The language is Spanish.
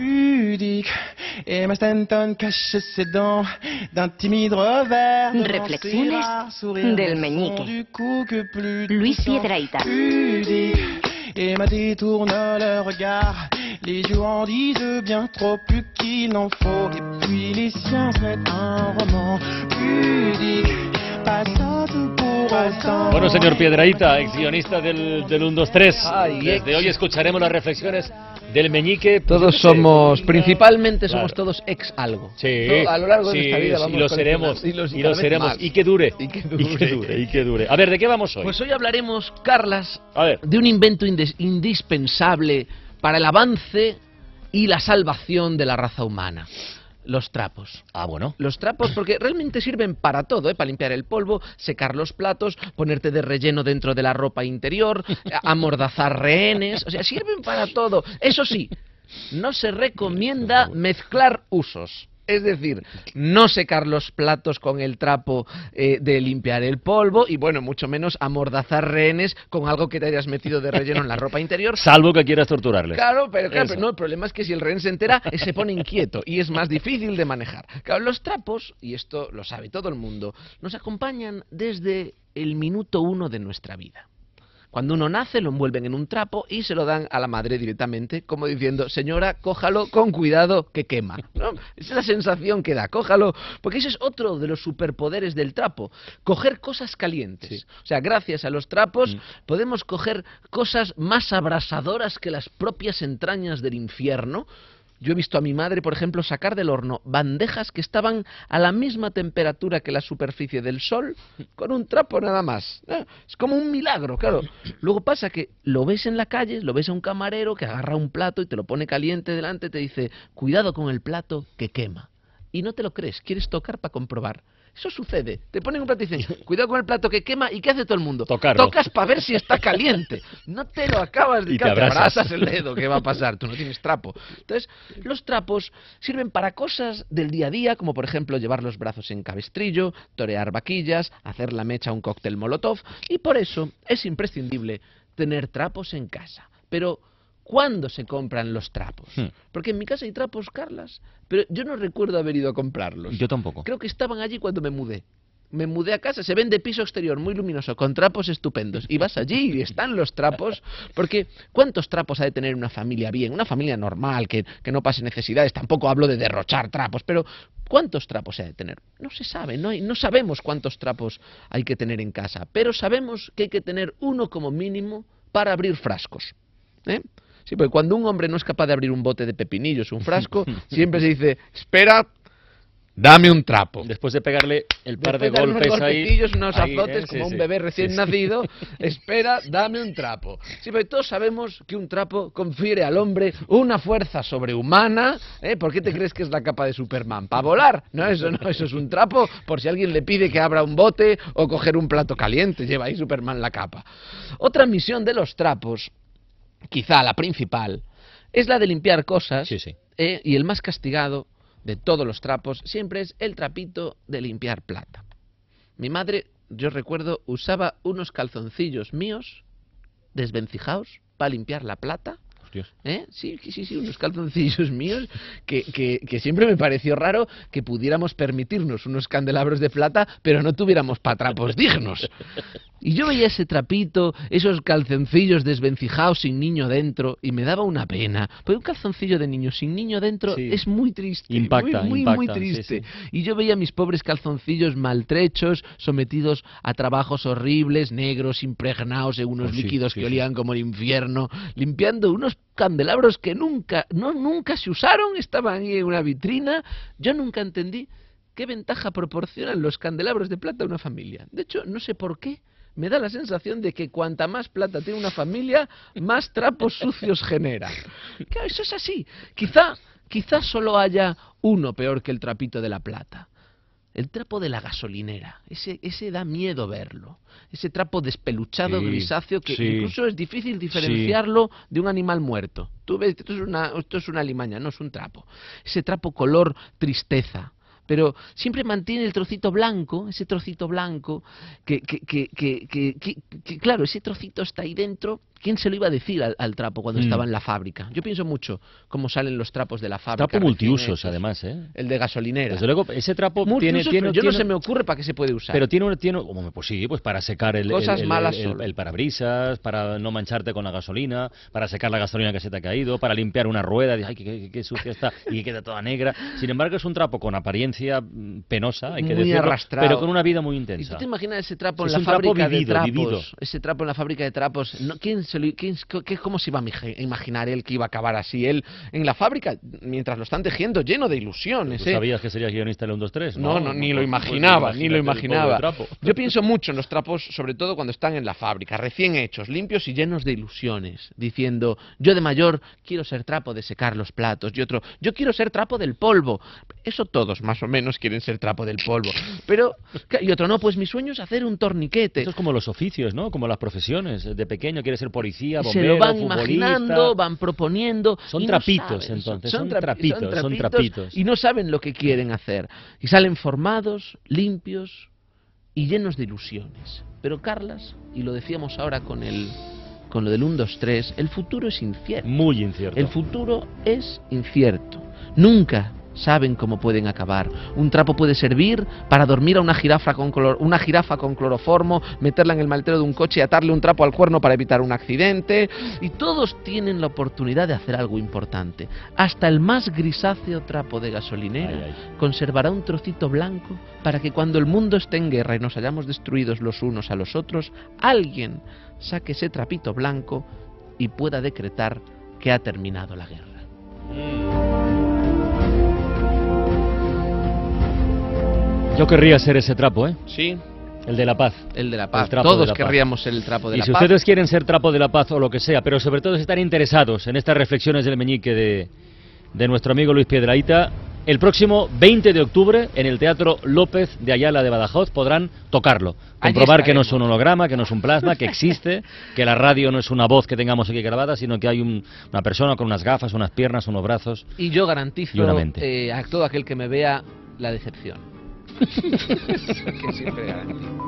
pudique. Emma Stanton cache ses dents d'un timide revers. Reflexiones del meñique. du coup que plus Luis. Piedrahita. Pudique. Emma détourne le regard. Les yeux en disent bien trop plus qu'il n'en faut. Et puis les siens mettent un roman. Pudique. Bueno, señor Piedraíta, ex guionista del, del 1, 2, 3. Ay, Desde hoy escucharemos las reflexiones del meñique. pues, Todos sé, somos, principalmente Claro. somos todos ex algo. Sí, A lo largo de sí, nuestra vida vamos y lo seremos, y, cada lo seremos, más. y que dure, Y que y que dure. y que dure. A ver, ¿de qué vamos hoy? Pues hoy hablaremos, Carlas, A ver. de un invento indispensable para el avance y la salvación de la raza humana. Los trapos. Ah, bueno. Los trapos, porque realmente sirven para todo, ¿eh? para limpiar el polvo, secar los platos, ponerte de relleno dentro de la ropa interior, amordazar rehenes, o sea, sirven para todo. Eso sí, no se recomienda mezclar usos. Es decir, no secar los platos con el trapo eh, de limpiar el polvo y, bueno, mucho menos amordazar rehenes con algo que te hayas metido de relleno en la ropa interior. Salvo que quieras torturarles. Claro, pero, claro, pero no, el problema es que si el rehén se entera, eh, se pone inquieto y es más difícil de manejar. Claro, los trapos, y esto lo sabe todo el mundo, nos acompañan desde el minuto uno de nuestra vida. Cuando uno nace, lo envuelven en un trapo y se lo dan a la madre directamente, como diciendo, señora, cójalo con cuidado que quema. ¿no? Esa es la sensación que da, cójalo, porque ese es otro de los superpoderes del trapo, coger cosas calientes. Sí. O sea, gracias a los trapos Mm. podemos coger cosas más abrasadoras que las propias entrañas del infierno. Yo he visto a mi madre, por ejemplo, sacar del horno bandejas que estaban a la misma temperatura que la superficie del sol, con un trapo nada más. ¿eh? Es como un milagro, claro. Luego pasa que lo ves en la calle, lo ves a un camarero que agarra un plato y te lo pone caliente delante y te dice, cuidado con el plato que quema. Y no te lo crees, quieres tocar para comprobar. Eso sucede. Te ponen un plato y dicen, cuidado con el plato que quema. ¿Y qué hace todo el mundo? Tocarlo. Tocas para ver si está caliente. No te lo acabas de Y te abrazas el dedo. ¿Qué va a pasar? Tú no tienes trapo. Entonces, los trapos sirven para cosas del día a día, como por ejemplo llevar los brazos en cabestrillo, torear vaquillas, hacer la mecha a un cóctel molotov. Y por eso es imprescindible tener trapos en casa. Pero, ¿cuándo se compran los trapos? Hmm. Porque en mi casa hay trapos, Carlas, pero yo no recuerdo haber ido a comprarlos. Yo tampoco. Creo que estaban allí cuando me mudé. Me mudé a casa, se vende piso exterior muy luminoso, con trapos estupendos. Y vas allí y están los trapos, porque ¿cuántos trapos ha de tener una familia bien? Una familia normal, que, que no pase necesidades. Tampoco hablo de derrochar trapos, pero ¿cuántos trapos ha de tener? No se sabe, no, hay- no sabemos cuántos trapos hay que tener en casa, pero sabemos que hay que tener uno como mínimo para abrir frascos. ¿eh? Sí, porque cuando un hombre no es capaz de abrir un bote de pepinillos, un frasco, siempre se dice, espera, dame un trapo. Después de pegarle el par de Después golpes unos ahí. unos ahí, azotes, ¿eh? Sí, como un bebé recién sí. nacido, espera, dame un trapo. Sí, pero todos sabemos que un trapo confiere al hombre una fuerza sobrehumana. ¿eh? ¿Por qué te crees que es la capa de Superman? ¿Para volar? No, eso no, eso es un trapo por si alguien le pide que abra un bote o coger un plato caliente. Lleva ahí Superman la capa. Otra misión de los trapos, quizá la principal, es la de limpiar cosas. Sí, sí. ¿eh? y el más castigado de todos los trapos siempre es el trapito de limpiar plata. Mi madre, yo recuerdo, usaba unos calzoncillos míos desvencijados para limpiar la plata. ¿Eh? Sí, sí, sí, unos calzoncillos míos que, que, que siempre me pareció raro que pudiéramos permitirnos unos candelabros de plata, pero no tuviéramos patrapos dignos. Y yo veía ese trapito, esos calzoncillos desvencijados sin niño dentro, y me daba una pena. Porque un calzoncillo de niño sin niño dentro Sí. es muy triste. Impacta, muy, muy, muy impacta, sí, triste. sí. Y yo veía mis pobres calzoncillos maltrechos, sometidos a trabajos horribles, negros, impregnados en unos Oh, sí, líquidos que olían como el infierno, limpiando unos candelabros que nunca, no, nunca se usaron, estaban ahí en una vitrina. Yo nunca entendí qué ventaja proporcionan los candelabros de plata a una familia. De hecho, no sé por qué. Me da la sensación de que cuanta más plata tiene una familia, más trapos sucios genera. Claro, eso es así. Quizá, quizá solo haya uno peor que el trapito de la plata. El trapo de la gasolinera, ese, ese da miedo verlo. Ese trapo despeluchado, Sí, grisáceo, que sí. incluso es difícil diferenciarlo de un animal muerto. Tú ves, esto es, una, esto es una limaña, no es un trapo. Ese trapo color tristeza. Pero siempre mantiene el trocito blanco, ese trocito blanco, que, que, que, que, que- que- que, claro, ese trocito está ahí dentro ¿Quién se lo iba a decir al, al trapo cuando Mm. estaba en la fábrica? Yo pienso mucho cómo salen los trapos de la fábrica. Trapo multiusos, además, ¿eh? El de gasolinera. Desde luego, ese trapo tiene, Multiusos, tiene, pero yo no tiene- se me ocurre para qué se puede usar. Pero tiene, un- tiene un- pues sí, pues para secar el, Cosas el- malas el- parabrisas, para no mancharte con la gasolina, para secar la gasolina que se te ha caído, para limpiar una rueda, y, ay, qué, qué- qué sucia está y que queda toda negra. Sin embargo, es un trapo con apariencia mm, penosa, hay que Muy decirlo, arrastrado. pero con una vida muy ¿Y intensa. tú te imaginas ese trapo en Es la trapo fábrica vivido, de trapos? vivido. Ese trapo en la fábrica de trapos. No, ¿quién quién- qué- ¿Cómo se iba a imagi- imaginar él que iba a acabar así? Él en la fábrica, mientras lo están tejiendo, lleno de ilusiones. ¿Tú ¿eh? sabías que serías guionista del 1, 2, 3? No, no, ni lo pues, imaginaba, pues, ni lo imaginaba. Yo pienso mucho en los trapos, sobre todo cuando están en la fábrica, recién hechos, limpios y llenos de ilusiones, diciendo, yo de mayor quiero ser trapo de secar los platos, y otro, yo quiero ser trapo del polvo. Eso todos más o menos quieren ser trapo del polvo. Pero, y otro, no, pues mi sueño es hacer un torniquete. Esto es como los oficios, ¿no? Como las profesiones. De pequeño quieres ser policía, se lo van futbolista. imaginando, van proponiendo. Son no trapitos, saben, entonces, son trapi- trapitos, son trapitos. Y no saben lo que quieren hacer. Y salen formados, limpios y llenos de ilusiones. Pero Carlas, y lo decíamos ahora con el con lo del 1, 2, 3, el futuro es incierto. Muy incierto. El futuro es incierto. Nunca saben cómo pueden acabar. Un trapo puede servir para dormir a una jirafa con una jirafa con cloroformo, meterla en el maletero de un coche y atarle un trapo al cuerno para evitar un accidente. Y todos tienen la oportunidad de hacer algo importante. Hasta el más grisáceo trapo de gasolinera Ay, ay. conservará un trocito blanco para que cuando el mundo esté en guerra y nos hayamos destruidos los unos a los otros, alguien saque ese trapito blanco y pueda decretar que ha terminado la guerra. Yo querría ser ese trapo, ¿eh? Sí, El de la paz. el de la paz. Todos la paz. querríamos ser el trapo de Y la si paz. ustedes quieren ser trapo de la paz o lo que sea, pero sobre todo si están interesados en estas reflexiones del meñique de, de nuestro amigo Luis Piedraíta, el próximo 20 de octubre en el Teatro López de Ayala de Badajoz podrán tocarlo. Comprobar que no es un holograma, que no es un plasma, que existe, que la radio no es una voz que tengamos aquí grabada, sino que hay un- una persona con unas gafas, unas piernas, unos brazos. Y yo garantizo Y eh, a todo aquel que me vea la decepción. Que siempre garantizo.